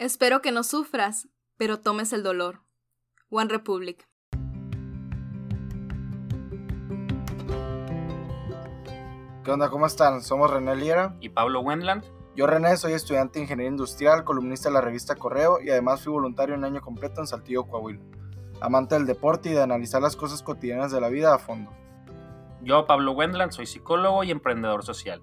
Espero que no sufras, pero tomes el dolor. One Republic. ¿Qué onda? ¿Cómo están? Somos René Liera. y Pablo Wendland. Yo, René, soy estudiante de Ingeniería Industrial, columnista de la revista Correo y además fui voluntario un año completo en Saltillo, Coahuila. Amante del deporte y de analizar las cosas cotidianas de la vida a fondo. Yo, Pablo Wendland, soy psicólogo y emprendedor social.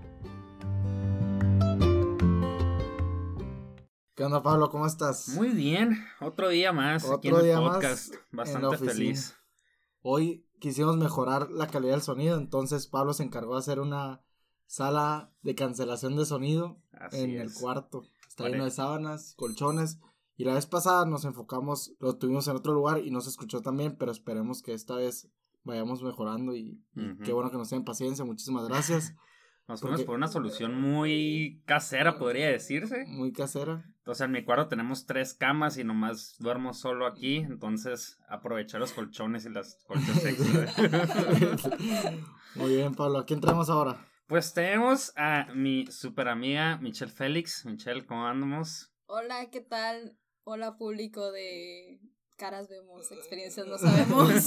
¿Qué onda, Pablo? ¿Cómo estás? Muy bien, otro día más aquí en Otro el día más podcast. en la Bastante feliz. Hoy quisimos mejorar la calidad del sonido, entonces Pablo se encargó de hacer una sala de cancelación de sonido Así en el cuarto. Está lleno de sábanas, colchones. Y la vez pasada nos enfocamos, lo tuvimos en otro lugar y no se escuchó tan bien, pero esperemos que esta vez vayamos mejorando y, y qué bueno que nos tienen paciencia. Muchísimas gracias. Nos fuimos Porque- por una solución muy casera, podría decirse. Muy casera. Entonces en mi cuarto tenemos tres camas y nomás duermo solo aquí. Entonces aprovechar los colchones y las colchones extra. Muy bien, Pablo. ¿A quién traemos ahora? pues tenemos a mi super amiga Michelle Félix. Michelle, ¿cómo andamos? Hola, ¿qué tal? Hola, público de Caras Vemos, Experiencias No Sabemos.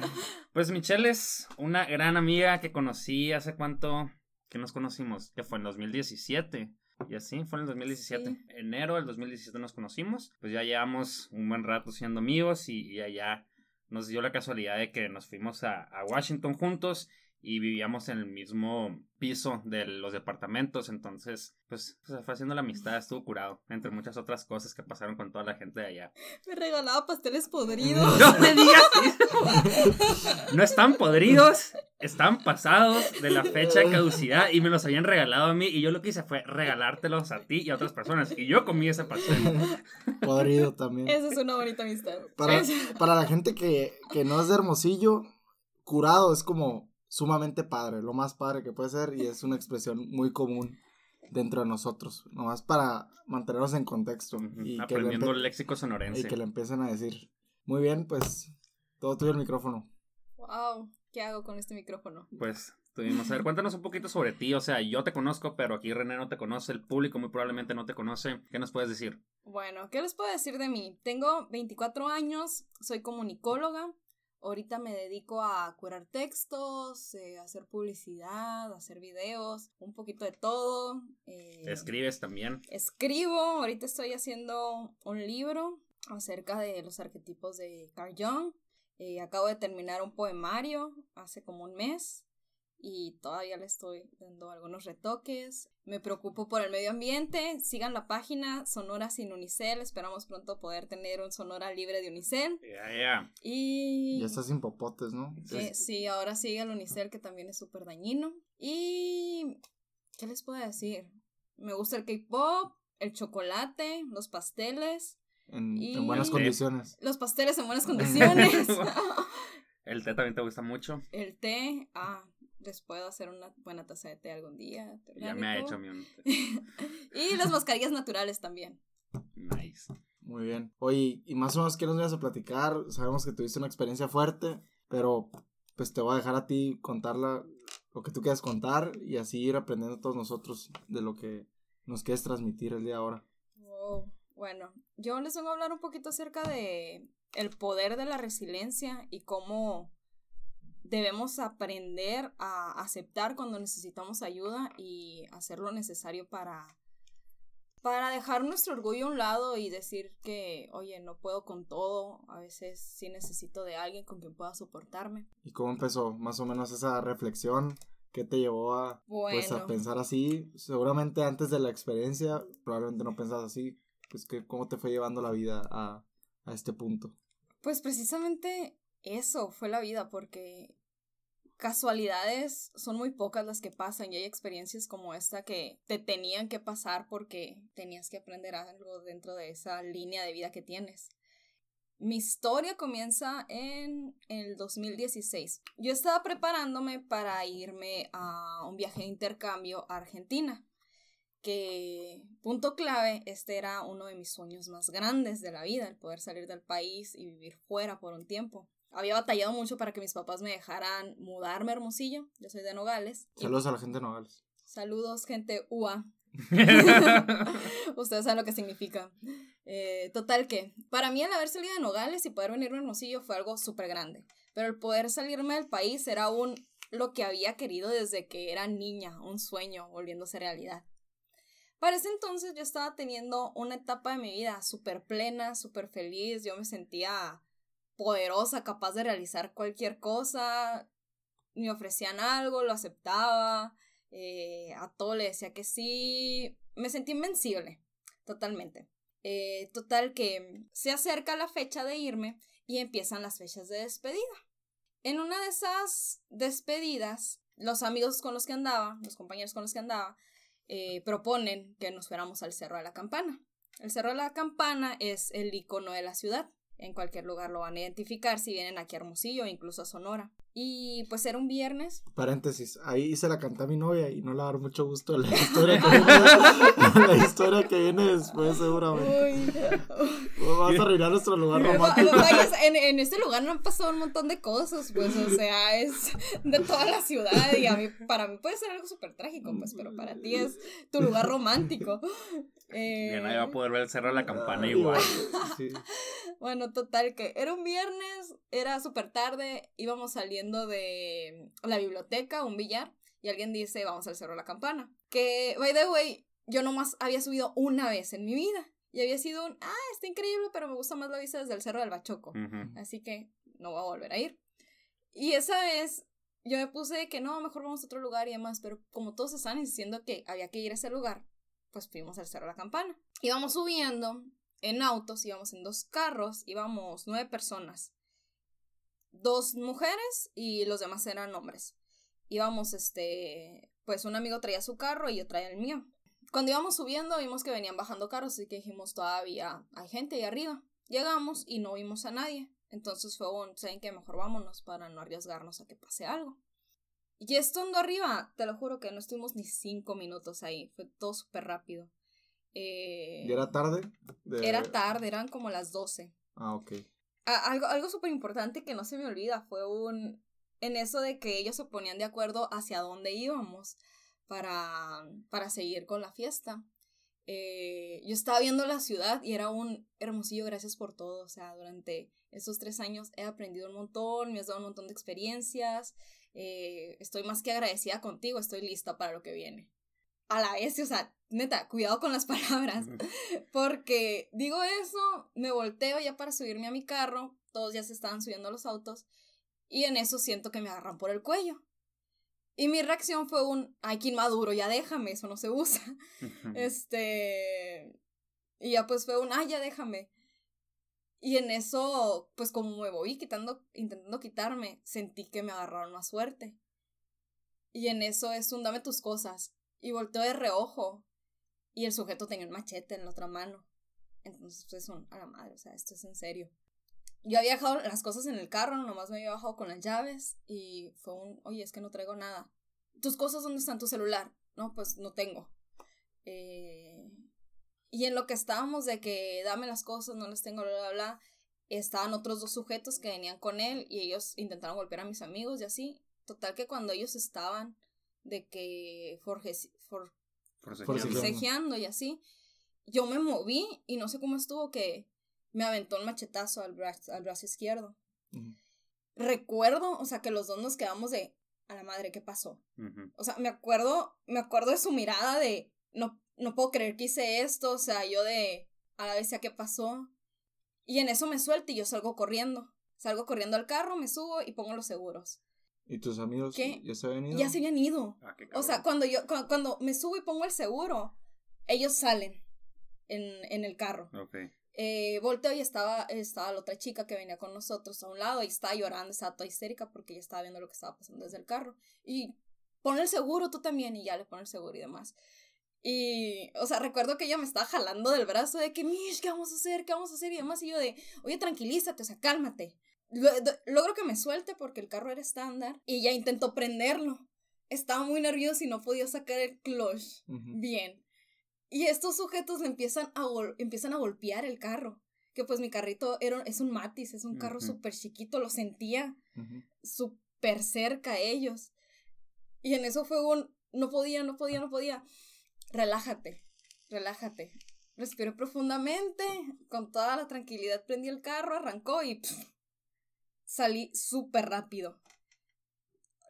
pues Michelle es una gran amiga que conocí hace cuánto que nos conocimos, que fue en 2017. Y así fue en el 2017. Sí. Enero del 2017 nos conocimos. Pues ya llevamos un buen rato siendo amigos y, y allá nos dio la casualidad de que nos fuimos a, a Washington juntos y vivíamos en el mismo piso de los departamentos. Entonces, pues, pues, se fue haciendo la amistad, estuvo curado, entre muchas otras cosas que pasaron con toda la gente de allá. Me regalaba pasteles podridos. No me digas eso. No están podridos, están pasados de la fecha de caducidad y me los habían regalado a mí y yo lo que hice fue regalártelos a ti y a otras personas y yo comí ese pastel. Podrido también. Esa es una bonita amistad. Para, para la gente que, que no es de Hermosillo, curado es como sumamente padre, lo más padre que puede ser y es una expresión muy común dentro de nosotros, nomás para mantenernos en contexto y, que le, Aprendiendo empe- el léxico y sonorense. que le empiecen a decir. Muy bien, pues todo tuyo el micrófono. Wow, ¿qué hago con este micrófono? Pues tuvimos, a ver, cuéntanos un poquito sobre ti, o sea, yo te conozco, pero aquí René no te conoce, el público muy probablemente no te conoce. ¿Qué nos puedes decir? Bueno, ¿qué les puedo decir de mí? Tengo 24 años, soy comunicóloga. Ahorita me dedico a curar textos, eh, a hacer publicidad, a hacer videos, un poquito de todo. eh, Escribes también. Escribo, ahorita estoy haciendo un libro acerca de los arquetipos de Carl Jung. Eh, acabo de terminar un poemario hace como un mes y todavía le estoy dando algunos retoques. Me preocupo por el medio ambiente. Sigan la página Sonora sin Unicel. Esperamos pronto poder tener un Sonora libre de Unicel. Ya, ya. Y... Ya estás sin popotes, ¿no? Eh, sí, ahora sigue el Unicel que también es súper dañino. Y... ¿Qué les puedo decir? Me gusta el K-Pop, el chocolate, los pasteles. En, y- en buenas condiciones. Los pasteles en buenas condiciones. El té también te gusta mucho. el té, ah, les puedo hacer una buena taza de té algún día. Ya me ha hecho mi y las mascarillas naturales también. Nice. Muy bien. Oye, y más o menos, ¿qué nos ibas a platicar? Sabemos que tuviste una experiencia fuerte, pero pues te voy a dejar a ti contarla, lo que tú quieras contar y así ir aprendiendo todos nosotros de lo que nos quieres transmitir el día de ahora. Wow. Bueno, yo les vengo a hablar un poquito acerca de el poder de la resiliencia y cómo debemos aprender a aceptar cuando necesitamos ayuda y hacer lo necesario para para dejar nuestro orgullo a un lado y decir que, oye, no puedo con todo, a veces sí necesito de alguien con quien pueda soportarme. ¿Y cómo empezó más o menos esa reflexión? ¿Qué te llevó a, pues, a Bueno. pensar así? Seguramente antes de la experiencia, probablemente no pensabas así. Pues, que, ¿cómo te fue llevando la vida a, a este punto? Pues precisamente eso fue la vida, porque casualidades son muy pocas las que pasan y hay experiencias como esta que te tenían que pasar porque tenías que aprender algo dentro de esa línea de vida que tienes. Mi historia comienza en el 2016. Yo estaba preparándome para irme a un viaje de intercambio a Argentina. Que, punto clave, este era uno de mis sueños más grandes de la vida, el poder salir del país y vivir fuera por un tiempo. Había batallado mucho para que mis papás me dejaran mudarme a Hermosillo. Yo soy de Nogales. Saludos a la gente de Nogales. Saludos, gente UA. Ustedes saben lo que significa. Eh, total que, para mí el haber salido de Nogales y poder venirme a Hermosillo fue algo súper grande. Pero el poder salirme del país era aún lo que había querido desde que era niña, un sueño volviéndose realidad. Para ese entonces yo estaba teniendo una etapa de mi vida súper plena, súper feliz, yo me sentía poderosa, capaz de realizar cualquier cosa, me ofrecían algo, lo aceptaba, eh, a todo le decía que sí, me sentí invencible, totalmente. Eh, total que se acerca la fecha de irme y empiezan las fechas de despedida. En una de esas despedidas, los amigos con los que andaba, los compañeros con los que andaba, eh, proponen que nos fuéramos al Cerro de la Campana. El Cerro de la Campana es el icono de la ciudad. En cualquier lugar lo van a identificar si vienen aquí a Hermosillo o incluso a Sonora. Y pues era un viernes. Paréntesis, ahí se la canté a mi novia y no le va a dar mucho gusto la historia que viene, la historia que viene después seguramente. Vamos a arruinar nuestro lugar romántico. en, en este lugar no han pasado un montón de cosas, pues, o sea, es de toda la ciudad y a mí, para mí puede ser algo súper trágico, pues, pero para ti es tu lugar romántico. Eh... nadie va a poder ver el cerro de la campana igual. Bueno, total, que era un viernes, era súper tarde, íbamos saliendo de la biblioteca, un billar, y alguien dice, vamos al cerro de la campana. Que, by the way, yo nomás había subido una vez en mi vida. Y había sido un, ah, está increíble, pero me gusta más la vista desde el cerro del Bachoco. Así que no voy a volver a ir. Y esa vez yo me puse que no, mejor vamos a otro lugar y demás, pero como todos estaban diciendo que había que ir a ese lugar, pues fuimos al Cerro de la Campana. Íbamos subiendo en autos, íbamos en dos carros, íbamos nueve personas. Dos mujeres y los demás eran hombres. Íbamos, este, pues un amigo traía su carro y yo traía el mío. Cuando íbamos subiendo vimos que venían bajando carros, así que dijimos todavía hay gente ahí arriba. Llegamos y no vimos a nadie. Entonces fue un, ¿saben qué? Mejor vámonos para no arriesgarnos a que pase algo. Y estando arriba, te lo juro que no estuvimos ni cinco minutos ahí. Fue todo súper rápido. Eh, ¿Y era tarde? Era tarde, eran como las doce. Ah, ok. algo algo súper importante que no se me olvida fue un. En eso de que ellos se ponían de acuerdo hacia dónde íbamos para, para seguir con la fiesta. Eh, yo estaba viendo la ciudad y era un hermosillo, gracias por todo. O sea, durante estos tres años he aprendido un montón, me has dado un montón de experiencias. Eh, estoy más que agradecida contigo, estoy lista para lo que viene. A la vez, o sea, neta, cuidado con las palabras, porque digo eso, me volteo ya para subirme a mi carro, todos ya se estaban subiendo a los autos, y en eso siento que me agarran por el cuello. Y mi reacción fue un, ay, qué maduro, ya déjame, eso no se usa. este, y ya pues fue un, ay, ya déjame. Y en eso, pues como me voy quitando, intentando quitarme, sentí que me agarraron más suerte. Y en eso es un dame tus cosas. Y volteo de reojo. Y el sujeto tenía un machete en la otra mano. Entonces, pues un, a la madre, o sea, esto es en serio. Yo había dejado las cosas en el carro, nomás me había bajado con las llaves. Y fue un, oye, es que no traigo nada. ¿Tus cosas dónde están? ¿Tu celular? No, pues no tengo. Eh, y en lo que estábamos de que dame las cosas, no las tengo, bla, bla, bla, estaban otros dos sujetos que venían con él y ellos intentaron golpear a mis amigos y así. Total que cuando ellos estaban de que forje, for, forcejeando y así, yo me moví y no sé cómo estuvo que me aventó un machetazo al brazo, al brazo izquierdo. Recuerdo, o sea, que los dos nos quedamos de a la madre, ¿qué pasó? O sea, me acuerdo, me acuerdo de su mirada de no no puedo creer que hice esto, o sea, yo de a la vez ya qué pasó. Y en eso me suelto y yo salgo corriendo. Salgo corriendo al carro, me subo y pongo los seguros. ¿Y tus amigos ya se habían ido? Ya se habían ido. Ah, o sea, cuando yo cuando, me subo y pongo el seguro, ellos salen en, en el carro. Okay. Eh, volteo y estaba, estaba la otra chica que venía con nosotros a un lado y estaba llorando, estaba toda histérica porque ella estaba viendo lo que estaba pasando desde el carro. Y pon el seguro tú también y ya le pone el seguro y demás. Y, o sea, recuerdo que ella me estaba jalando del brazo de que, Mish, ¿qué vamos a hacer? ¿Qué vamos a hacer? Y demás, y yo de, oye, tranquilízate, o sea, cálmate. Logro que me suelte porque el carro era estándar y ya intentó prenderlo. Estaba muy nervioso y no podía sacar el clutch bien. Y estos sujetos le empiezan a, empiezan a golpear el carro. Que pues mi carrito era, es un Matis, es un carro súper chiquito, lo sentía súper cerca a ellos. Y en eso fue un, no podía, no podía, no podía relájate, relájate. Respiré profundamente, con toda la tranquilidad prendí el carro, arrancó y salí súper rápido.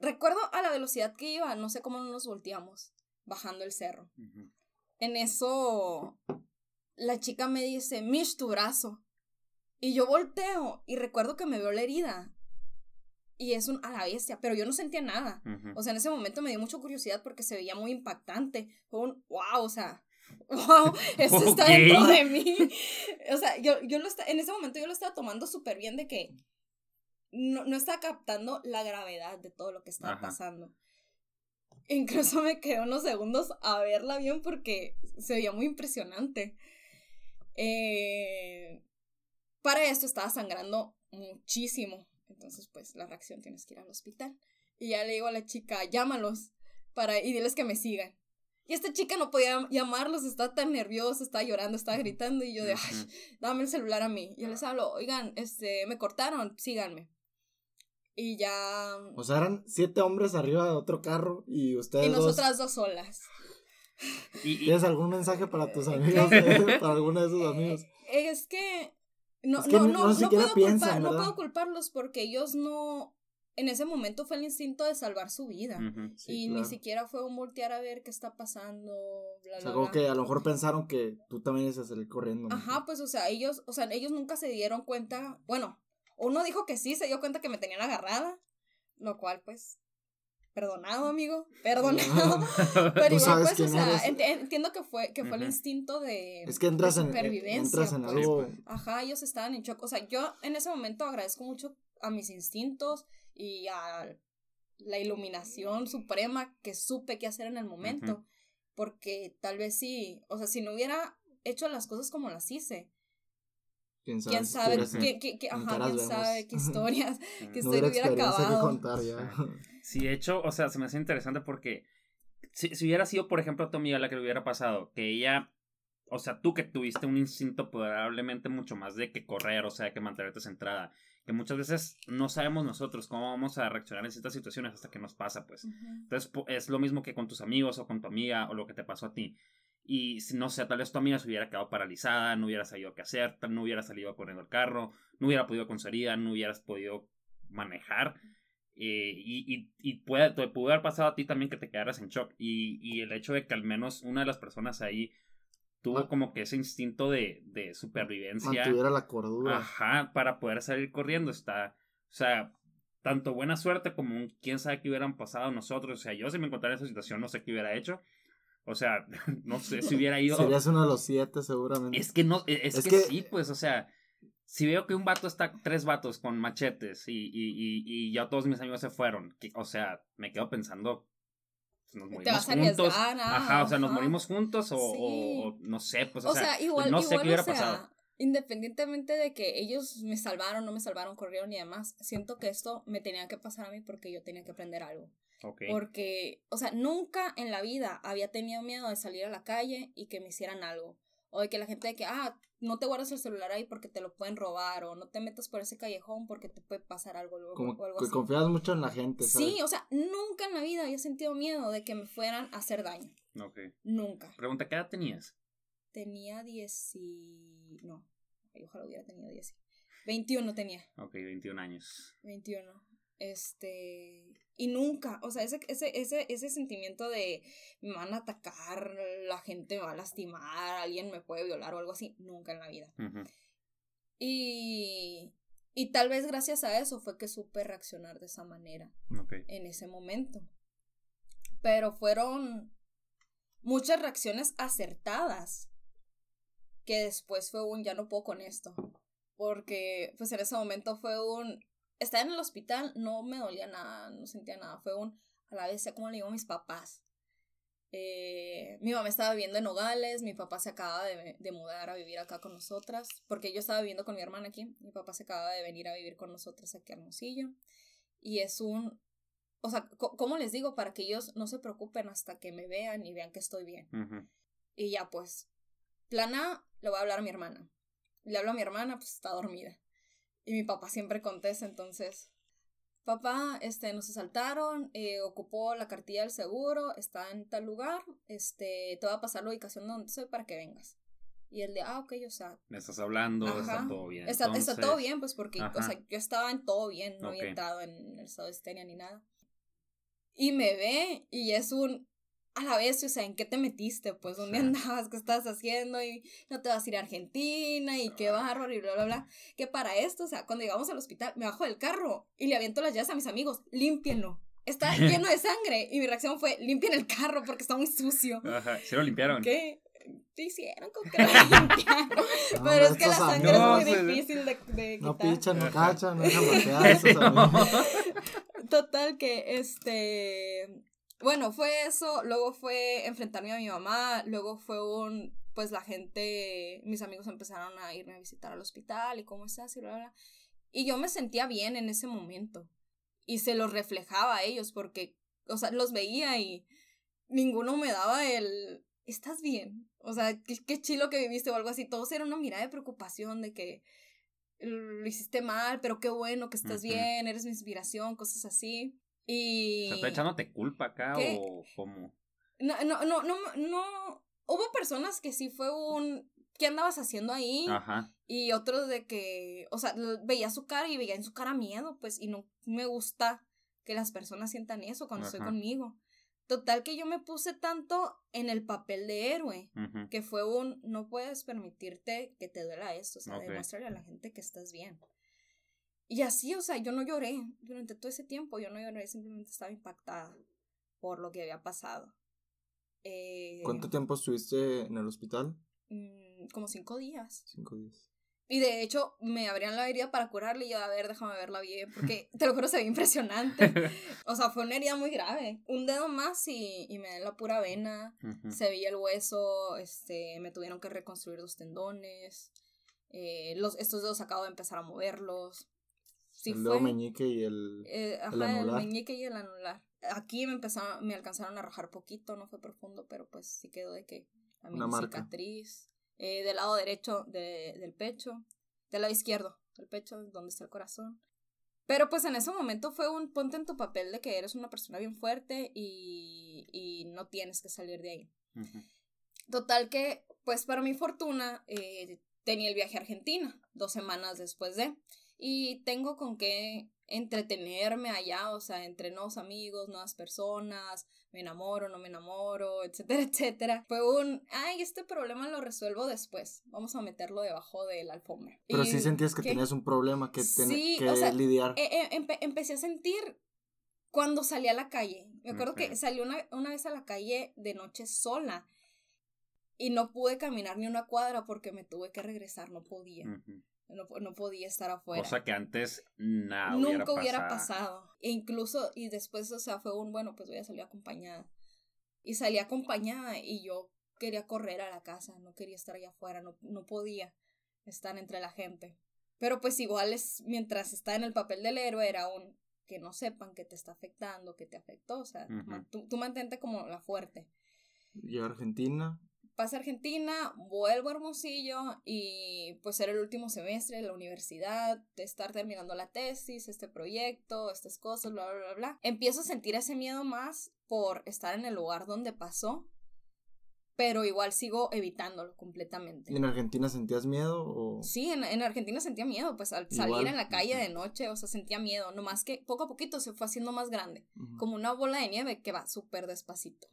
Recuerdo a la velocidad que iba, no sé cómo nos volteamos, bajando el cerro. En eso, la chica me dice, Mish, tu brazo. Y yo volteo y recuerdo que me veo la herida y es un a la bestia, pero yo no sentía nada. O sea, en ese momento me dio mucha curiosidad porque se veía muy impactante. Fue un wow, o sea, wow, esto está dentro de mí. O sea, yo, yo lo en ese momento yo lo estaba tomando súper bien de que no, no estaba captando la gravedad de todo lo que estaba pasando. Incluso me quedé unos segundos a verla bien porque se veía muy impresionante. Eh, para esto estaba sangrando muchísimo. Entonces, pues la reacción tienes que ir al hospital. Y ya le digo a la chica, llámalos para y diles que me sigan. Y esta chica no podía llamarlos, estaba tan nerviosa, estaba llorando, estaba gritando y yo de, ay, dame el celular a mí. Y yo les hablo, oigan, este, me cortaron, síganme. Y ya... O sea, eran siete hombres arriba de otro carro y ustedes Y nosotras dos, solas. ¿Tienes algún mensaje para tus amigos? para alguno de esos amigos. Es que no, no, no, no, puedo culpar, no puedo culparlos porque ellos no. En ese momento fue el instinto de salvar su vida. y ni siquiera fue un voltear a ver qué está pasando. o sea, como que a lo mejor pensaron que tú también ibas a salir corriendo. Ajá, pues, o sea, ellos, o sea, ellos nunca se dieron cuenta. Bueno, uno dijo que sí, se dio cuenta que me tenían agarrada. Lo cual, pues, perdonado, amigo, perdonado. Pero igual, pues, o sea, entiendo que fue, que fue el instinto de, es que entras en, entras en pues. algo. Ajá, ellos estaban en shock. O sea, yo en ese momento agradezco mucho a mis instintos y a la iluminación suprema que supe qué hacer en el momento. Porque tal vez sí, o sea, si no hubiera hecho las cosas como las hice, quién sabe, qué, qué, qué, ajá, quién sabe qué historias, qué historia hubiera acabado. contar ya. Sí, de hecho, o sea, se me hace interesante porque si, si, hubiera sido, por ejemplo, tu amiga la que le hubiera pasado, que ella, o sea, tú que tuviste un instinto probablemente mucho más de que correr, o sea, que mantenerte centrada, que muchas veces no sabemos nosotros cómo vamos a reaccionar en ciertas situaciones hasta que nos pasa, pues. Entonces, es lo mismo que con tus amigos o con tu amiga o lo que te pasó a ti. Y no sé, tal vez tu amiga se hubiera quedado paralizada, no hubiera sabido qué hacer, no hubiera salido corriendo el carro, no hubiera podido con no hubieras podido manejar. Eh, y, y, puede, te pudo haber pasado a ti también que te quedaras en shock. Y, y el hecho de que al menos una de las personas ahí tuvo como que ese instinto de, de supervivencia. Mantuviera la cordura. Ajá, para poder salir corriendo. Está, o sea, tanto buena suerte como un quién sabe qué hubieran pasado nosotros. O sea, yo si me encontrara en esa situación no sé qué hubiera hecho. O sea, no sé si hubiera ido. Serías uno de los siete, seguramente. Es que no, es, que, sí, pues, o sea, si veo que un vato está, tres vatos con machetes y, y, y, y ya todos mis amigos se fueron, o sea, me quedo pensando, pues, nos morimos juntos. ajá, o sea, nos morimos juntos o, no sé, pues, o, sea, igual, no sé qué hubiera pasado. Independientemente de que ellos me salvaron, no me salvaron, corrieron y demás, siento que esto me tenía que pasar a mí porque yo tenía que aprender algo. Porque, o sea, nunca en la vida había tenido miedo de salir a la calle y que me hicieran algo. O de que la gente de que, ah, no te guardas el celular ahí porque te lo pueden robar o no te metas por ese callejón porque te puede pasar algo luego Como o algo que confías mucho en la gente, ¿sabes? Sí, o sea, nunca en la vida había sentido miedo de que me fueran a hacer daño. Ok. Nunca. Pregunta, ¿qué edad tenías? Tenía 10 y... no, ojalá hubiera tenido 10. 21 tenía. Ok, 21 años. 21. Este... Y nunca, o sea, ese, ese, ese, ese sentimiento de me van a atacar, la gente me va a lastimar, alguien me puede violar o algo así, nunca en la vida. Y, y tal vez gracias a eso fue que supe reaccionar de esa manera en ese momento. Pero fueron muchas reacciones acertadas que después fue un ya no puedo con esto. Porque pues en ese momento fue un estaba en el hospital, no me dolía nada, no sentía nada. Fue un, a la vez, como le digo a mis papás, Eh, mi mamá estaba viviendo en Nogales, mi papá se acaba de, de, mudar a vivir acá con nosotras, porque yo estaba viviendo con mi hermana aquí, mi papá se acaba de venir a vivir con nosotras aquí a Hermosillo, y es un, o sea, ¿cómo les digo? Para que ellos no se preocupen hasta que me vean y vean que estoy bien. Y ya pues, plana, le voy a hablar a mi hermana. Le hablo a mi hermana, pues está dormida. Y mi papá siempre contesta, entonces, papá, este, nos asaltaron, eh, ocupó la cartilla del seguro, está en tal lugar, este, te voy a pasar la ubicación donde soy para que vengas. Y el de, ah, ok, o sea. Me estás hablando, está todo bien. Está, está, todo bien, pues porque, o sea, yo estaba en todo bien, no había entrado en el estado de estenia ni nada. Y me ve y es un, a la vez, o sea, ¿en qué te metiste? Pues, ¿dónde andabas? ¿Qué estabas haciendo? Y no te vas a ir a Argentina y qué bárbaro y bla, bla, bla. Que para esto, o sea, cuando llegamos al hospital, me bajo del carro y le aviento las llaves a mis amigos, límpienlo. Está lleno de sangre. Y mi reacción fue, limpien el carro porque está muy sucio. Ajá, ¿se lo limpiaron? ¿Qué? ¿Qué hicieron con que lo limpiaron? Pero es que la sangre es muy difícil de, de quitar. No pichan, no cachan, no dejan Total que, este bueno, fue eso, luego fue enfrentarme a mi mamá, luego fue un, pues la gente, mis amigos empezaron a irme a visitar al hospital y cómo estás y bla, bla. Y yo me sentía bien en ese momento y se los reflejaba a ellos porque, o sea, los veía y ninguno me daba el, ¿estás bien? O sea, qué, qué chilo que viviste o algo así. Todos era una mirada de preocupación de que lo hiciste mal, pero qué bueno que estás bien, eres mi inspiración, cosas así. Y... ¿Se está echándote culpa acá o cómo? No, no, no, no, no. Hubo personas que sí fue un. ¿Qué andabas haciendo ahí? Ajá. Y otros de que. O sea, veía su cara y veía en su cara miedo, pues, y no me gusta que las personas sientan eso cuando estoy conmigo. Total que yo me puse tanto en el papel de héroe, que fue un, no puedes permitirte que te duela esto, o sea, demuéstrale a la gente que estás bien. Y así, o sea, yo no lloré durante todo ese tiempo, yo no lloré, simplemente estaba impactada por lo que había pasado. Eh, ¿Cuánto tiempo estuviste en el hospital? Mm, como cinco días. Cinco días. Y de hecho, me abrían la herida para curarle y yo, a ver, déjame verla bien, porque te lo juro, se ve impresionante. o sea, fue una herida muy grave. Un dedo más y, y me da la pura vena, se veía el hueso, este, me tuvieron que reconstruir los tendones. Eh, los, estos dedos acabo de empezar a moverlos el dedo meñique y el, eh, ajá, el, meñique y el anular. Aquí me empezaron, me alcanzaron a rajar poquito, no fue profundo, pero pues sí quedó de que también Una cicatriz. Eh, del lado derecho de, del pecho, del lado izquierdo del pecho, donde está el corazón. Pero pues en ese momento fue un ponte en tu papel de que eres una persona bien fuerte y, y no tienes que salir de ahí. Total que, pues para mi fortuna, eh, tenía el viaje a Argentina, dos semanas después de y tengo con qué entretenerme allá, o sea, entre nuevos amigos, nuevas personas, me enamoro, no me enamoro, etcétera, etcétera. Fue un, ay, este problema lo resuelvo después, vamos a meterlo debajo de la alfombra. Pero sí sentías que tenías un problema que, sí, que lidiar. E, e, empecé a sentir cuando salí a la calle. Me acuerdo que salí una, una, vez a la calle de noche sola y no pude caminar ni una cuadra porque me tuve que regresar, no podía. No, no, podía estar afuera. Cosa que antes nada Nunca hubiera pasado. E incluso, y después, o sea, fue un, bueno, pues voy a salir acompañada. Y salí acompañada y yo quería correr a la casa, no quería estar allá afuera, no, no podía estar entre la gente. Pero pues igual es, mientras está en el papel del héroe, era un que no sepan que te está afectando, que te afectó, o sea, tú, tú mantente como la fuerte. ¿Y Argentina? Pasa a Argentina, vuelvo a Hermosillo y pues era el último semestre de la universidad, de estar terminando la tesis, este proyecto, estas cosas, bla, bla, bla, bla. Empiezo a sentir ese miedo más por estar en el lugar donde pasó, pero igual sigo evitándolo completamente. ¿Y en Argentina sentías miedo? O... Sí, en, en Argentina sentía miedo, pues al salir en la calle de noche, o sea, sentía miedo, nomás que poco a poquito se fue haciendo más grande, como una bola de nieve que va súper despacito.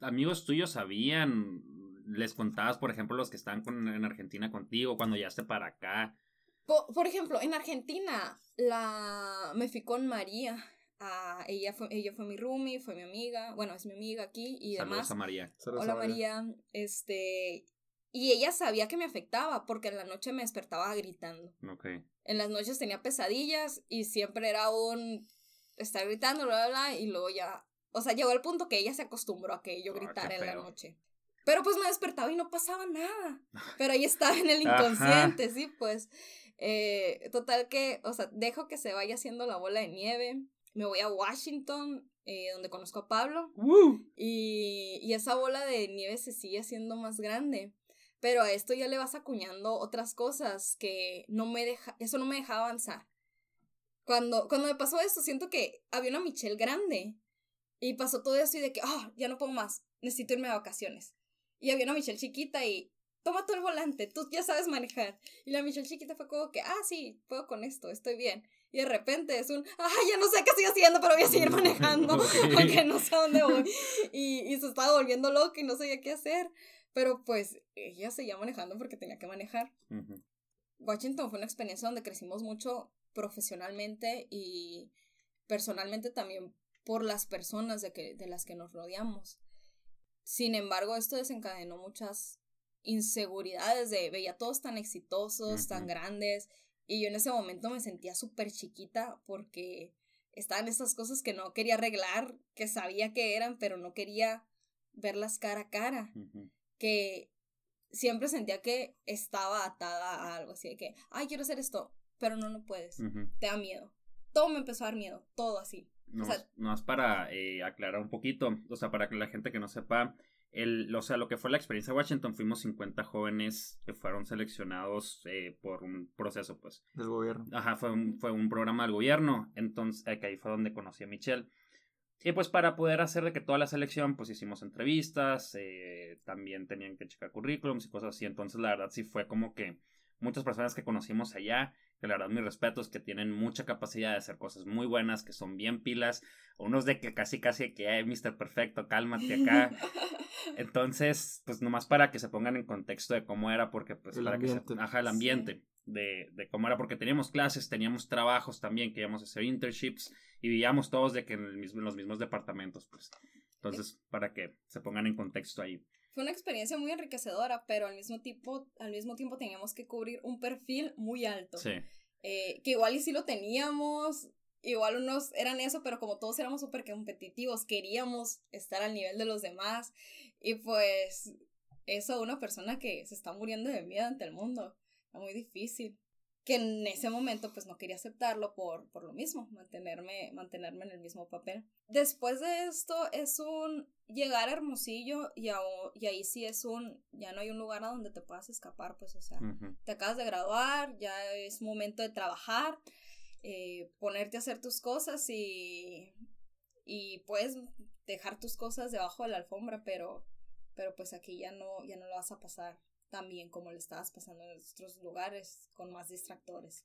Amigos tuyos sabían les contabas, por ejemplo, los que están en Argentina contigo cuando llegaste para acá? Por, ejemplo, en Argentina la me fui con María. Ah, ella fue ella fue mi roomie, fue mi amiga, bueno, es mi amiga aquí y Saludos demás. a María. Hola María. Este y ella sabía que me afectaba porque en la noche me despertaba gritando. Okay. En las noches tenía pesadillas y siempre era un estar gritando, bla, bla, bla, y luego ya O sea, llegó el punto que ella se acostumbró a que yo Ah, gritara en la noche. Pero pues me despertaba y no pasaba nada. Pero ahí estaba en el inconsciente, sí, pues. Eh, total que, o sea, dejo que se vaya haciendo la bola de nieve. Me voy a Washington, eh, donde conozco a Pablo. Y, y esa bola de nieve se sigue haciendo más grande. Pero a esto ya le vas acuñando otras cosas que no me deja, eso no me dejaba avanzar. Cuando, cuando me pasó esto, siento que había una Michelle grande. Y pasó todo eso y de que, ah, ya no puedo más, necesito irme de vacaciones. Y había una Michelle chiquita y, toma tú el volante, tú ya sabes manejar. Y la Michelle chiquita fue como que, ah, sí, puedo con esto, estoy bien. Y de repente es un, ah, ya no sé qué estoy haciendo, pero voy a seguir manejando, Ok. porque no sé a dónde voy. Y, y se estaba volviendo loca y no sabía qué hacer. Pero pues ella seguía manejando porque tenía que manejar. Washington fue una experiencia donde crecimos mucho profesionalmente y personalmente también por las personas de, que, de las que nos rodeamos. Sin embargo, esto desencadenó muchas inseguridades de veía todos tan exitosos, tan grandes, y yo en ese momento me sentía súper chiquita porque estaban esas cosas que no quería arreglar, que sabía que eran, pero no quería verlas cara a cara que siempre sentía que estaba atada a algo, así de que, ay, quiero hacer esto, pero no, no puedes, te da miedo. Todo me empezó a dar miedo, todo así. No, O sea- más para eh, aclarar un poquito, o sea, para que la gente que no sepa, el, o sea, lo que fue la experiencia de Washington, fuimos 50 jóvenes que fueron seleccionados eh, por un proceso, pues. Del gobierno. Ajá, fue un, fue un programa del gobierno, entonces eh, que ahí fue donde conocí a Michelle. Y pues para poder hacer de que toda la selección, pues hicimos entrevistas, eh, también tenían que checar currículums y cosas así, entonces la verdad sí fue como que muchas personas que conocimos allá, que la verdad mis respetos, que tienen mucha capacidad de hacer cosas muy buenas, que son bien pilas, unos de que casi casi que, ay, Mr. Perfecto, cálmate acá. Entonces, pues nomás para que se pongan en contexto de cómo era, porque pues El para que se- ajá, el Sí. ambiente de, de cómo era, porque teníamos clases, teníamos trabajos también, que íbamos a hacer internships y vivíamos todos de que en, el mismo, en los mismos departamentos, pues. Entonces, para que se pongan en contexto ahí. Fue una experiencia muy enriquecedora, pero al mismo tiempo, al mismo tiempo teníamos que cubrir un perfil muy alto. Sí. Eh, que igual y sí lo teníamos, igual unos eran eso, pero como todos éramos súper competitivos, queríamos estar al nivel de los demás. Y pues eso una persona que se está muriendo de miedo ante el mundo, está muy difícil. Que en ese momento pues no quería aceptarlo por, por lo mismo, mantenerme, mantenerme en el mismo papel. Después de esto es un llegar a Hermosillo y, a- y ahí sí es un, ya no hay un lugar a donde te puedas escapar, pues o sea, te acabas de graduar, ya es momento de trabajar, eh, ponerte a hacer tus cosas y, y puedes dejar tus cosas debajo de la alfombra, pero, pero pues aquí ya no, ya no lo vas a pasar tan bien como lo estabas pasando en otros lugares con más distractores.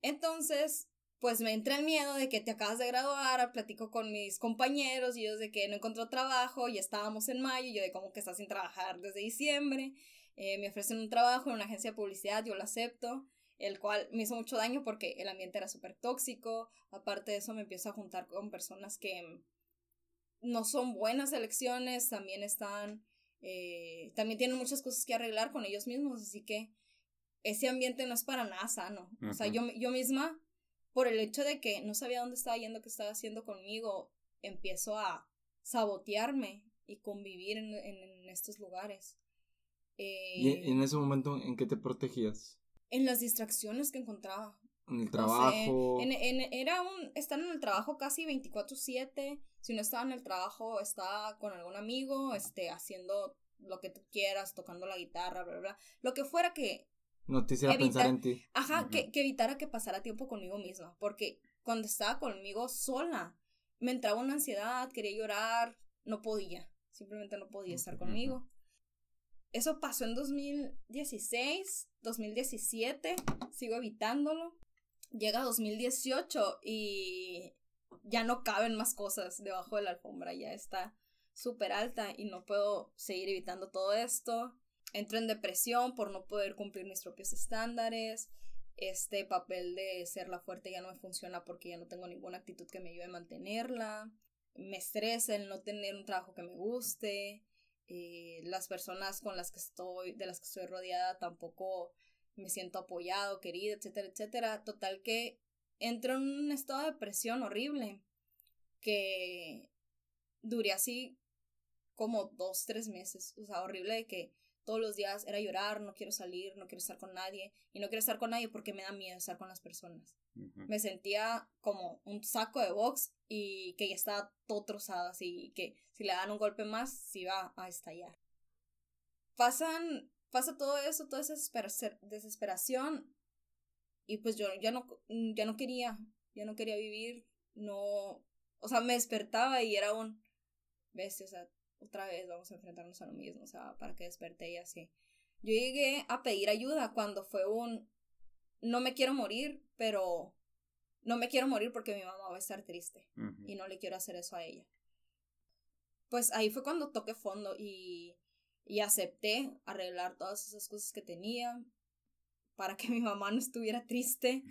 Entonces, pues me entra el miedo de que te acabas de graduar, platico con mis compañeros y ellos de que no encontró trabajo, ya estábamos en mayo, y yo de como que estás sin trabajar desde diciembre, eh, me ofrecen un trabajo en una agencia de publicidad, yo lo acepto, el cual me hizo mucho daño porque el ambiente era súper tóxico, aparte de eso me empiezo a juntar con personas que no son buenas elecciones, también están, eh, también tienen muchas cosas que arreglar con ellos mismos, así que ese ambiente no es para nada sano. O sea, yo, yo misma, por el hecho de que no sabía dónde estaba yendo, qué estaba haciendo conmigo, empiezo a sabotearme y convivir en, en- en estos lugares. Eh, Y en ese momento, ¿en qué te protegías? en las distracciones que encontraba. En el trabajo. en, en- era un, estar en el trabajo casi 24/7. Si no estaba en el trabajo, estaba con algún amigo, este, haciendo lo que tú quieras, tocando la guitarra, bla, bla, bla. Lo que fuera que, No te hiciera evitar- pensar en ti. ajá, que, que evitara que pasara tiempo conmigo misma. Porque cuando estaba conmigo sola, me entraba una ansiedad, quería llorar, no podía. Simplemente no podía estar conmigo. Eso pasó en 2016, 2017, sigo evitándolo. Llega 2018 y ya no caben más cosas debajo de la alfombra, ya está súper alta y no puedo seguir evitando todo esto. Entro en depresión por no poder cumplir mis propios estándares. Este papel de ser la fuerte ya no me funciona porque ya no tengo ninguna actitud que me ayude a mantenerla. Me estresa el no tener un trabajo que me guste. Eh, las personas con las que estoy, de las que estoy rodeada, tampoco me siento apoyado, querido, etcétera, etcétera. Total que entro en un estado de depresión horrible que duré así como dos, tres meses. O sea, horrible de que todos los días era llorar, no quiero salir, no quiero estar con nadie. Y no quiero estar con nadie porque me da miedo estar con las personas. Me sentía como un saco de box y que ya estaba todo trozado así. Que si le dan un golpe más, se iba a estallar. Pasan, pasa todo eso, toda esa desesperación. Y pues yo ya no, ya no quería, ya no quería vivir. No, o sea, me despertaba y era un, bestia, o sea, otra vez vamos a enfrentarnos a lo mismo, o sea, para que desperté y así. Yo llegué a pedir ayuda cuando fue un, no me quiero morir, pero no me quiero morir porque mi mamá va a estar triste y no le quiero hacer eso a ella. Pues ahí fue cuando toqué fondo y, y acepté arreglar todas esas cosas que tenía para que mi mamá no estuviera triste.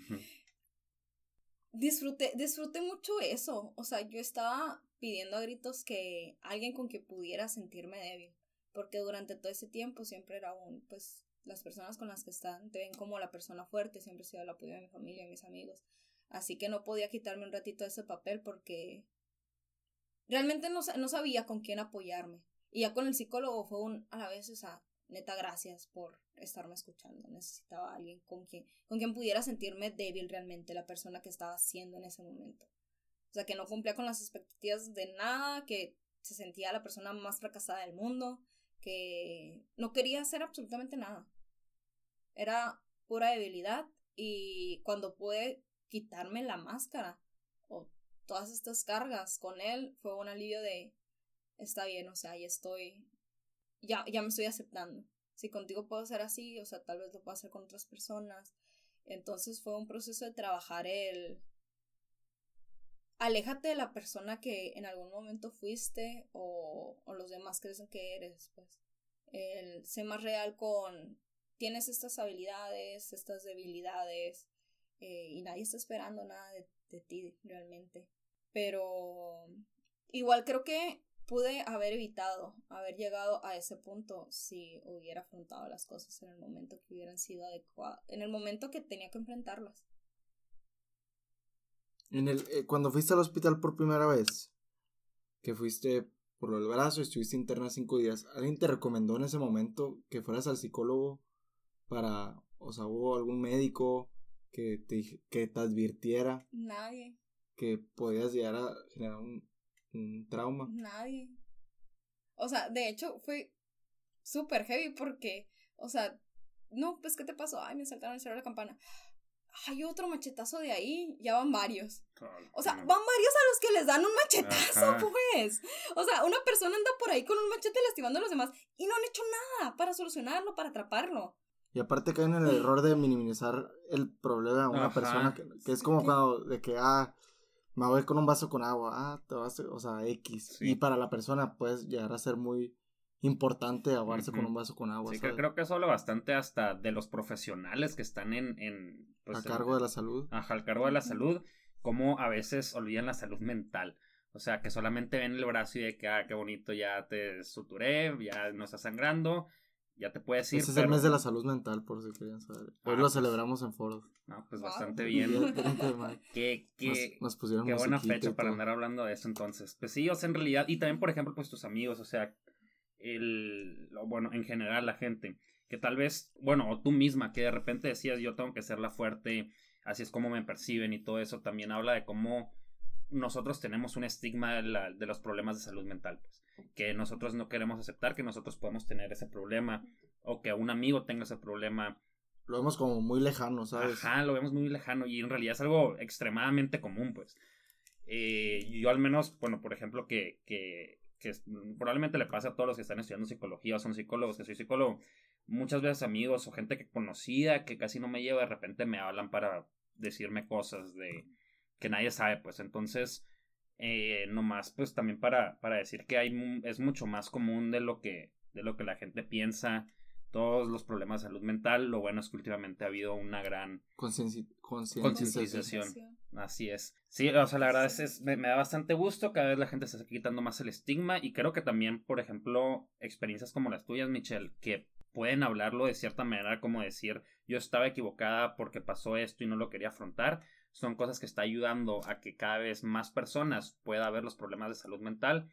Disfruté, disfruté mucho eso. O sea, yo estaba pidiendo a gritos que alguien con que pudiera sentirme débil. Porque durante todo ese tiempo siempre era un, pues, las personas con las que están te ven como la persona fuerte, siempre he sido el apoyo de mi familia y mis amigos. Así que no podía quitarme un ratito de ese papel porque realmente no, no sabía con quién apoyarme. Y ya con el psicólogo fue un, a la vez, o sea, neta, gracias por estarme escuchando. Necesitaba alguien con quien, con quien pudiera sentirme débil realmente, la persona que estaba siendo en ese momento. O sea, que no cumplía con las expectativas de nada, que se sentía la persona más fracasada del mundo, que no quería hacer absolutamente nada. Era pura debilidad y cuando pude quitarme la máscara o todas estas cargas con él fue un alivio de está bien, o sea, ya estoy ya, ya me estoy aceptando. Si contigo puedo ser así, o sea, tal vez lo puedo hacer con otras personas. Entonces fue un proceso de trabajar el... Aléjate de la persona que en algún momento fuiste o, o los demás creen que eres, pues. El ser más real con... Tienes estas habilidades, estas debilidades, eh, y nadie está esperando nada de, de ti realmente. Pero igual creo que pude haber evitado haber llegado a ese punto si hubiera afrontado las cosas en el momento que hubieran sido adecuadas, en el momento que tenía que enfrentarlas. En el, eh, cuando fuiste al hospital por primera vez, que fuiste por del brazo y estuviste interna cinco días, ¿alguien te recomendó en ese momento que fueras al psicólogo para, o sea, hubo algún médico que te, que te advirtiera? Nadie. Que podías llegar a generar un, un trauma. Nadie. O sea, de hecho fue súper heavy porque, o sea, no, pues ¿qué te pasó? Ay, me saltaron el cerebro la campana. Hay otro machetazo de ahí, ya van varios. O sea, van varios a los que les dan un machetazo, pues. O sea, una persona anda por ahí con un machete lastimando a los demás y no han hecho nada para solucionarlo, para atraparlo. Y aparte caen en el error de minimizar el problema a una persona que, que, es como cuando de que, ah, me voy con un vaso con agua, ah, te vas, o sea, X. Y para la persona puedes llegar a ser muy importante ahogarse con un vaso con agua. Sí, creo que eso habla bastante hasta de los profesionales que están en... en pues, a cargo de la salud. Ajá, al cargo de la salud, como a veces olvidan la salud mental. O sea, que solamente ven el brazo y de que, ah, qué bonito, ya te suturé, ya no está sangrando, ya te puedes ir. Ese es el mes de la salud mental, por si querían saber. Hoy ah, lo pues celebramos en foro. No, pues bastante bien. qué, qué, nos, pusieron qué buena fecha para andar hablando de eso entonces. Pues sí, o sea, en realidad, y también, por ejemplo, pues tus amigos, o sea, el, bueno, en general la gente, que tal vez, bueno, o tú misma, que de repente decías, yo tengo que ser la fuerte, así es como me perciben y todo eso, también habla de cómo nosotros tenemos un estigma de, de, los problemas de salud mental, pues, que nosotros no queremos aceptar que nosotros podemos tener ese problema o que un amigo tenga ese problema. Lo vemos como muy lejano, ¿sabes? Ajá, lo vemos muy lejano y en realidad es algo extremadamente común, pues. Eh, yo al menos, bueno, por ejemplo, que, que, que probablemente le pasa a todos los que están estudiando psicología o son psicólogos, que soy psicólogo, muchas veces amigos o gente que conocida que casi no me lleva, de repente me hablan para decirme cosas de que nadie sabe, pues entonces, eh, nomás, pues también para, para decir que hay, es mucho más común de lo que, de lo que la gente piensa, todos los problemas de salud mental, lo bueno es que últimamente ha habido una gran concienciación. Así es. Sí, o sea, la verdad es, me, me, da bastante gusto, cada vez la gente se está quitando más el estigma y creo que también, por ejemplo, experiencias como las tuyas, Michelle, que pueden hablarlo de cierta manera, como decir, yo estaba equivocada porque pasó esto y no lo quería afrontar, son cosas que está ayudando a que cada vez más personas pueda ver los problemas de salud mental.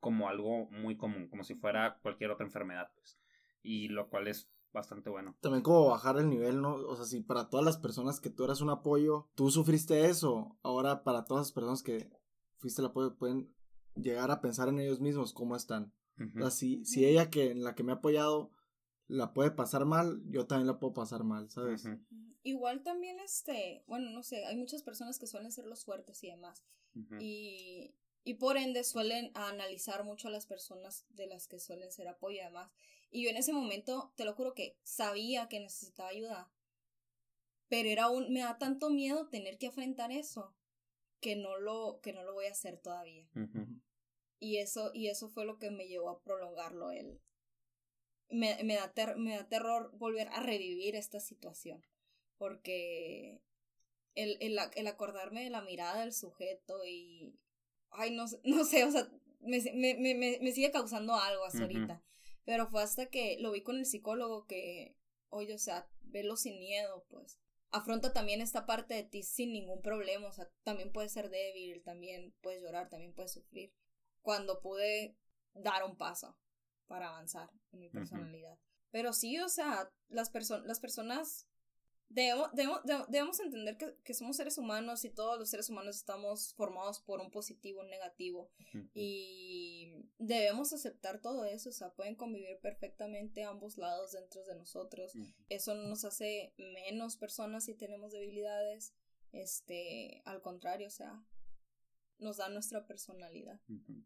como algo muy común, como si fuera cualquier otra enfermedad, pues. Y lo cual es bastante bueno. También como bajar el nivel, ¿no? O sea, si para todas las personas que tú eras un apoyo, tú sufriste eso, ahora para todas las personas que fuiste el apoyo pueden llegar a pensar en ellos mismos cómo están. O sea, si, si ella que en la que me ha apoyado la puede pasar mal, yo también la puedo pasar mal, ¿sabes? Igual también, este, bueno, no sé, hay muchas personas que suelen ser los fuertes y demás. y, y por ende suelen analizar mucho a las personas de las que suelen ser apoyo y demás. Y yo en ese momento, te lo juro que sabía que necesitaba ayuda. Pero era un, me da tanto miedo tener que enfrentar eso que no lo, que no lo voy a hacer todavía. Y eso, y eso fue lo que me llevó a prolongarlo el, me, me, da me da terror volver a revivir esta situación. Porque el, el, el, acordarme de la mirada del sujeto y. Ay, no, no sé, o sea, me, me, me, me sigue causando algo hasta ahorita. Pero fue hasta que lo vi con el psicólogo que, oye, o sea, velo sin miedo, pues. Afronta también esta parte de ti sin ningún problema, o sea, también puedes ser débil, también puedes llorar, también puedes sufrir. Cuando pude dar un paso para avanzar en mi personalidad. Pero sí, o sea, las, las personas debemos, debemos, entender que, somos seres humanos y todos los seres humanos estamos formados por un positivo, un negativo. Y debemos aceptar todo eso, o sea, pueden convivir perfectamente ambos lados dentro de nosotros. Eso no nos hace menos personas si tenemos debilidades. Este, al contrario, o sea, nos da nuestra personalidad.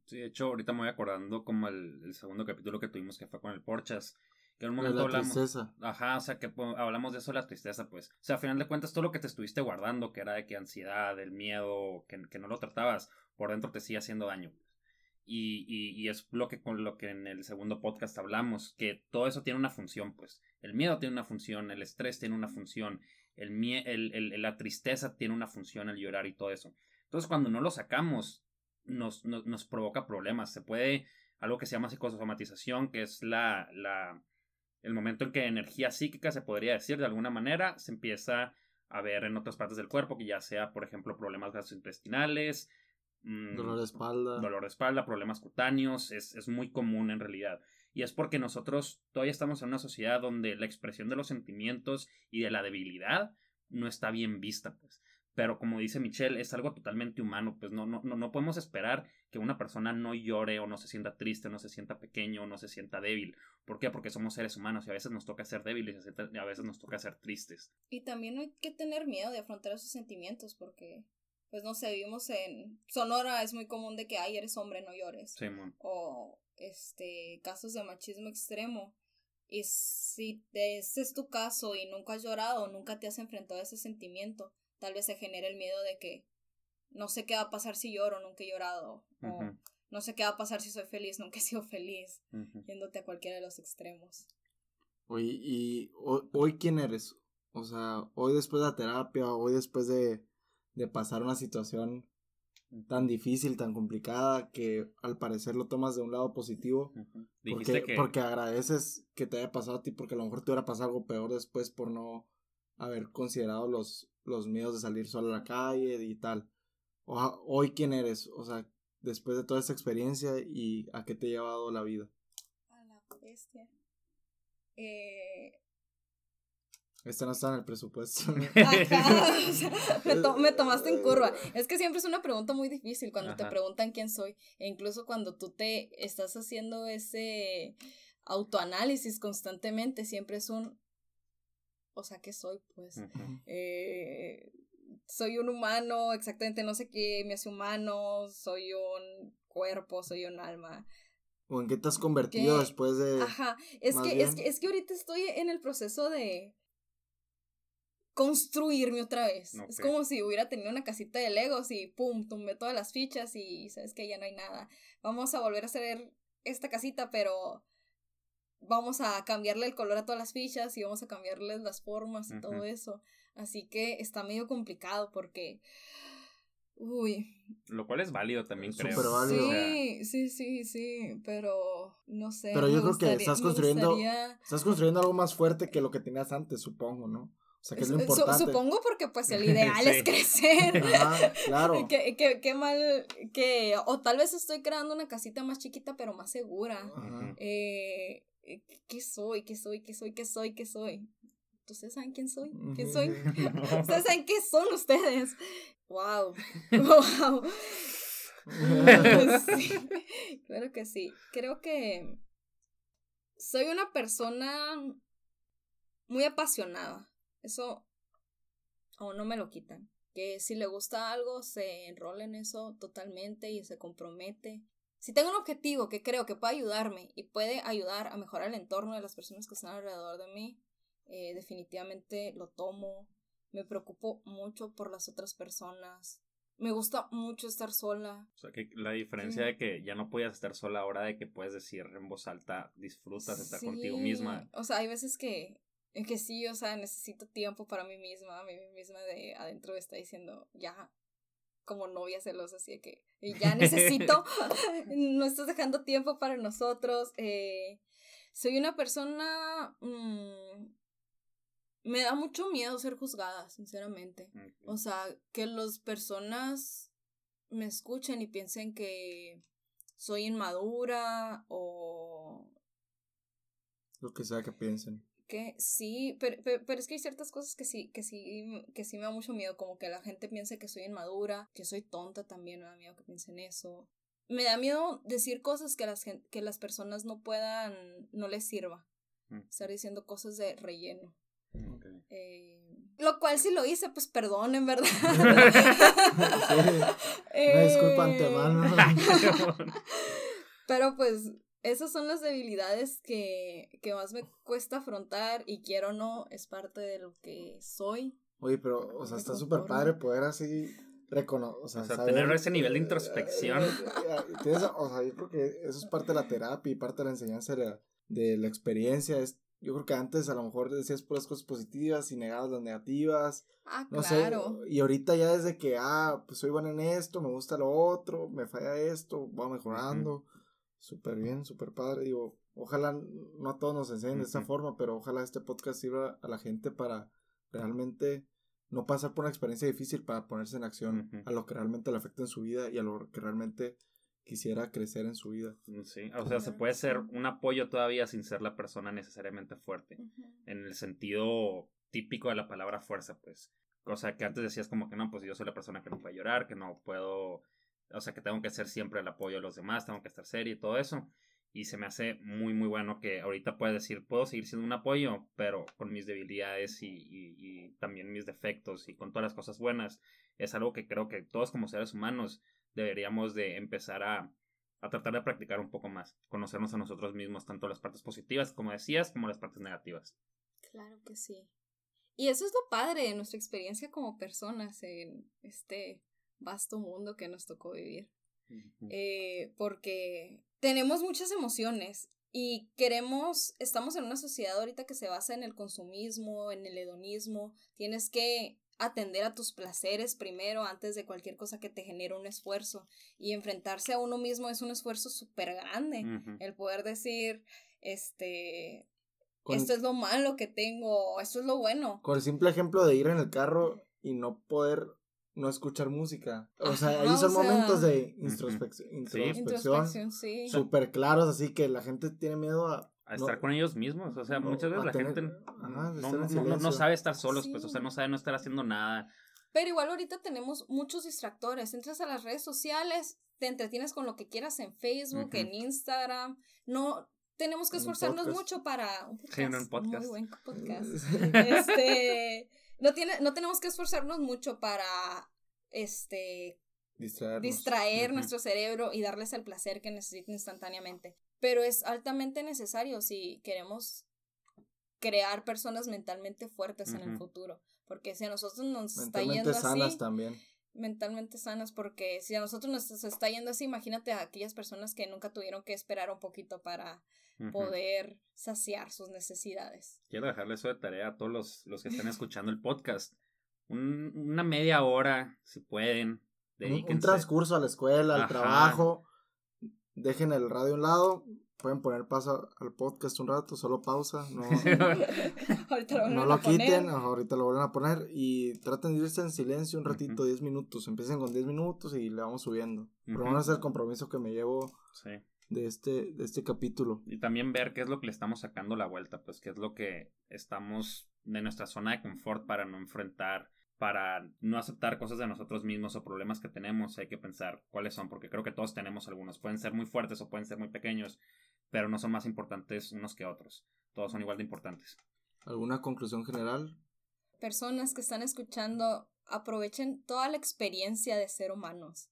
Sí, de hecho, ahorita me voy acordando como el, segundo capítulo que tuvimos que fue con el Porchas. Que en un momento hablamos. Tristeza. Ajá, o sea, que pues, hablamos de eso, la tristeza, pues. O sea, a final de cuentas, todo lo que te estuviste guardando, que era de que ansiedad, el miedo, que, que no lo tratabas, por dentro te sigue haciendo daño. Y, y, y, es lo que con lo que en el segundo podcast hablamos, que todo eso tiene una función, pues. El miedo tiene una función, el estrés tiene una función, el, el, el, la tristeza tiene una función, el llorar y todo eso. Entonces, cuando no lo sacamos, nos, nos, provoca problemas. Se puede, algo que se llama psicosomatización, que es la, la, el momento en que energía psíquica, se podría decir de alguna manera, se empieza a ver en otras partes del cuerpo, que ya sea, por ejemplo, problemas gastrointestinales, mm, dolor de espalda. Dolor de espalda, problemas cutáneos, es, es muy común en realidad. Y es porque nosotros todavía estamos en una sociedad donde la expresión de los sentimientos y de la debilidad no está bien vista, pues pero como dice Michelle, es algo totalmente humano, pues no, no, no podemos esperar que una persona no llore o no se sienta triste, o no se sienta pequeño, o no se sienta débil. ¿Por qué? Porque somos seres humanos y a veces nos toca ser débiles y a veces nos toca ser tristes. Y también no hay que tener miedo de afrontar esos sentimientos porque, pues no sé, vivimos en Sonora, es muy común de que, ay, eres hombre, no llores. Sí, o, este, casos de machismo extremo. Y si ese es tu caso y nunca has llorado, nunca te has enfrentado a ese sentimiento, tal vez se genere el miedo de que no sé qué va a pasar si lloro, nunca he llorado, o no sé qué va a pasar si soy feliz, nunca he sido feliz, yéndote a cualquiera de los extremos. Oye, ¿y hoy, quién eres? O sea, hoy después de la terapia, hoy después de, de pasar una situación tan difícil, tan complicada, que al parecer lo tomas de un lado positivo. Porque, que... porque agradeces que te haya pasado a ti, porque a lo mejor te hubiera pasado algo peor después por no haber considerado los, los miedos de salir solo a la calle y tal. O, hoy quién eres, o sea, después de toda esta experiencia y a qué te ha llevado la vida. A la bestia. Eh... Esta no está en el presupuesto. me, tomaste en curva. Es que siempre es una pregunta muy difícil cuando te preguntan quién soy. E incluso cuando tú te estás haciendo ese autoanálisis constantemente, siempre es un o sea, ¿qué soy? Pues eh, soy un humano, exactamente no sé qué me hace humano, soy un cuerpo, soy un alma. ¿O en qué te has convertido después de...? Ajá, es que, es que, es que ahorita estoy en el proceso de construirme otra vez. Es como si hubiera tenido una casita de Legos y pum, tumbé todas las fichas y sabes que ya no hay nada. Vamos a volver a hacer esta casita, pero vamos a cambiarle el color a todas las fichas y vamos a cambiarles las formas y todo eso. Así que está medio complicado porque... Uy. Lo cual es válido también, creo. Sí, sí, sí, sí, pero no sé. Pero yo creo que estás construyendo, estás construyendo algo más fuerte que lo que tenías antes, supongo, ¿no? O sea, que es lo Su- importante. Supongo porque pues el ideal Sí. es crecer. Ajá, claro. Qué, qué- qué mal que... O tal vez estoy creando una casita más chiquita pero más segura. Ajá. Eh, eh, ¿Qué soy? ¿Qué soy? ¿Qué soy? ¿Qué soy? ¿Qué soy? ¿Ustedes saben quién soy? ¿Quién soy? ¿Ustedes saben qué son ustedes? ¡Wow! ¡Wow! Sí, claro que sí. Creo que soy una persona muy apasionada. Eso aún no me lo quitan. Que si le gusta algo, se enrola en eso totalmente y se compromete. Si tengo un objetivo que creo que puede ayudarme y puede ayudar a mejorar el entorno de las personas que están alrededor de mí, eh, definitivamente lo tomo. Me preocupo mucho por las otras personas. Me gusta mucho estar sola. O sea, que la diferencia Sí. de que ya no podías estar sola ahora de que puedes decir en voz alta, disfrutas estar contigo misma. O sea, hay veces que, que sí, o sea, necesito tiempo para mí misma. Mi mí misma de adentro está diciendo, ya, como novia celosa, así de que "Eh, ya necesito, no estás dejando tiempo para nosotros. eh, soy una persona, mm, me da mucho miedo ser juzgada, sinceramente. O sea, que las personas me escuchen y piensen que soy inmadura o Lo que sea que piensen. Que sí, pero, pero, pero es que hay ciertas cosas que sí, que sí, que sí me da mucho miedo, como que la gente piense que soy inmadura, que soy tonta también, me da miedo que piensen eso. Me da miedo decir cosas que las, que las personas no puedan, no les sirva. Mm. Estar diciendo cosas de relleno. Ok. Eh, lo cual si lo hice, pues perdonen, ¿verdad? Una disculpa Eh, antemano. Pero pues esas son las debilidades que, que más me cuesta afrontar y quiero o no, es parte de lo que soy. Oye, pero, o sea, está súper padre poder así reconocer, o sea, O sea, saber- tener ese nivel de introspección. Eh, eh, eh, tienes- o sea, yo creo que eso es parte de la terapia y parte de la enseñanza de la, de la experiencia. Es, yo creo que antes a lo mejor decías puras cosas positivas y negabas las negativas. Ah, No claro. sé, y ahorita ya desde que, ah, pues soy bueno en esto, me gusta lo otro, me falla esto, voy mejorando. Súper bien, súper padre. Digo, ojalá no a todos nos enseñen de esta Ujú. forma, pero ojalá este podcast sirva a la gente para realmente no pasar por una experiencia difícil para ponerse en acción a lo que realmente le afecta en su vida y a lo que realmente quisiera crecer en su vida. Sí, o sea, se puede ser un apoyo todavía sin ser la persona necesariamente fuerte. En el sentido típico de la palabra fuerza, pues. O sea, que antes decías como que no, pues yo soy la persona que no puede llorar, que no puedo. O sea, que tengo que ser siempre el apoyo de los demás, tengo que estar serio y todo eso. Y se me hace muy, muy bueno que ahorita puedes decir, puedo seguir siendo un apoyo, pero con mis debilidades y, y- y también mis defectos y con todas las cosas buenas. Es algo que creo que todos como seres humanos deberíamos de empezar a, a tratar de practicar un poco más. Conocernos a nosotros mismos, tanto las partes positivas, como decías, como las partes negativas. Claro que sí. Y eso es lo padre de nuestra experiencia como personas en este vasto mundo que nos tocó vivir. Eh, porque tenemos muchas emociones y queremos, estamos en una sociedad ahorita que se basa en el consumismo, en el hedonismo, tienes que atender a tus placeres primero antes de cualquier cosa que te genere un esfuerzo. Y enfrentarse a uno mismo es un esfuerzo súper grande, el poder decir, este, Con, esto es lo malo que tengo, esto es lo bueno. con el simple ejemplo de ir en el carro y no poder no escuchar música. O sea, ahí o son sea- momentos de introspección, Sí. introspección Introspección, sí. súper claros, así que la gente tiene miedo a... a no- estar con ellos mismos. O sea, No, muchas veces la tener- gente ajá, no, no, sabe estar solos, pues, o sea, Sí. no sabe no estar haciendo nada. Pero igual ahorita tenemos muchos distractores. Entras a las redes sociales, te entretienes con lo que quieras en Facebook, en Instagram. No tenemos que esforzarnos podcast. mucho para un Sí, en un podcast. Muy buen podcast. Este, no tiene, no tenemos que esforzarnos mucho para este distraer Ujú. nuestro cerebro y darles el placer que necesiten instantáneamente. Pero es altamente necesario si queremos crear personas mentalmente fuertes en el futuro. Porque si a nosotros nos está Mentalmente yendo sanas así, también. Mentalmente sanas, porque si a nosotros nos está yendo así, imagínate a aquellas personas que nunca tuvieron que esperar un poquito para poder saciar sus necesidades. Quiero dejarle eso de tarea a todos los, los que están escuchando el podcast. Un- una media hora, si pueden. Un, un transcurso a la escuela, al Ajá. trabajo. dejen el radio a un lado, pueden poner pausa al podcast un rato, solo pausa, no, ahorita lo, no lo quiten, ahorita lo vuelven a poner y traten de irse en silencio un ratito, 10 minutos, empiecen con 10 minutos y le vamos subiendo. Pero bueno, es el compromiso que me llevo Sí. de este, de este capítulo. Y también ver qué es lo que le estamos sacando la vuelta, pues qué es lo que estamos de nuestra zona de confort para no enfrentar, para no aceptar cosas de nosotros mismos o problemas que tenemos. Hay que pensar cuáles son, porque creo que todos tenemos algunos. Pueden ser muy fuertes o pueden ser muy pequeños, pero no son más importantes unos que otros. Todos son igual de importantes. ¿Alguna conclusión general? personas que están escuchando aprovechen toda la experiencia de ser humanos.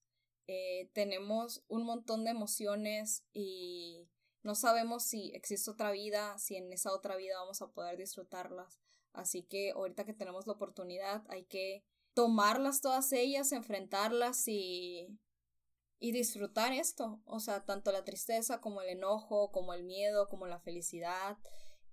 Eh, tenemos un montón de emociones y no sabemos si existe otra vida, si en esa otra vida vamos a poder disfrutarlas. Así que ahorita que tenemos la oportunidad hay que tomarlas todas ellas, enfrentarlas y, y disfrutar esto. O sea, tanto la tristeza como el enojo, como el miedo, como la felicidad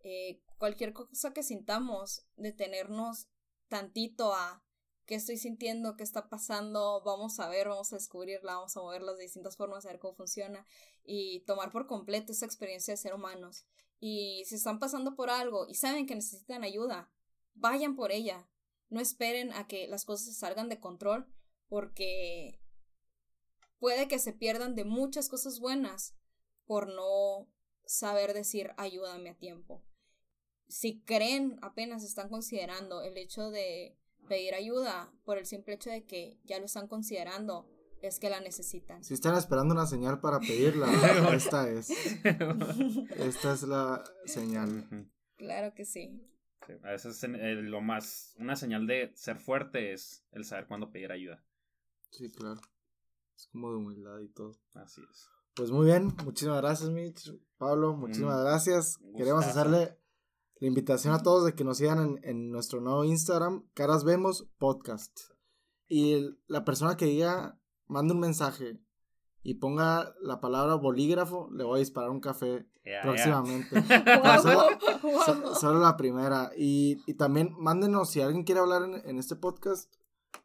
eh, cualquier cosa que sintamos, detenernos tantito a qué estoy sintiendo, qué está pasando, vamos a ver, vamos a descubrirla, vamos a moverlas de distintas formas, a ver cómo funciona y tomar por completo esa experiencia de ser humanos. Y si están pasando por algo y saben que necesitan ayuda, vayan por ella. No esperen a que las cosas salgan de control porque puede que se pierdan de muchas cosas buenas por no saber decir ayúdame a tiempo. Si creen, apenas están considerando el hecho de pedir ayuda por el simple hecho de que ya lo están considerando, es que la necesitan. Si están esperando una señal para pedirla, esta es. Esta es la señal. Claro que sí. Sí, A veces eh, lo más, una señal de ser fuerte es el saber cuándo pedir ayuda. Sí, claro. Es como de humildad y todo. Así es. Pues muy bien, muchísimas gracias, Mitch. Pablo, muchísimas Mm, gracias. Queremos hacerle la invitación a todos de que nos sigan en, en nuestro nuevo Instagram, Caras Vemos Podcast. Y el- la persona que diga, mande un mensaje y ponga la palabra bolígrafo, le voy a disparar un café próximamente. Solo, so- la primera. Y, y también mándenos, si alguien quiere hablar en, en este podcast,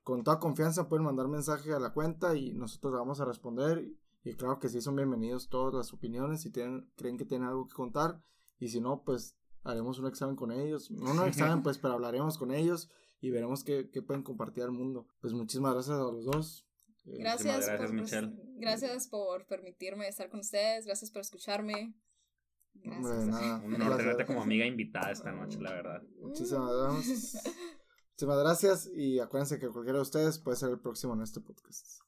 con toda confianza pueden mandar mensaje a la cuenta y nosotros vamos a responder. Y claro que sí, son bienvenidos todas las opiniones si tienen, creen que tienen algo que contar. Y si no, pues haremos un examen con ellos. No un examen, pues, pero hablaremos con ellos y veremos qué, qué pueden compartir al mundo. Pues muchísimas gracias a los dos. Eh, Gracias, gracias, por, Michelle. gracias por permitirme estar con ustedes, gracias por escucharme. hombre, nada, Un honor tenerte como amiga invitada esta noche, la verdad. Muchísimas gracias. Muchísimas gracias y acuérdense que cualquiera de ustedes puede ser el próximo en este podcast.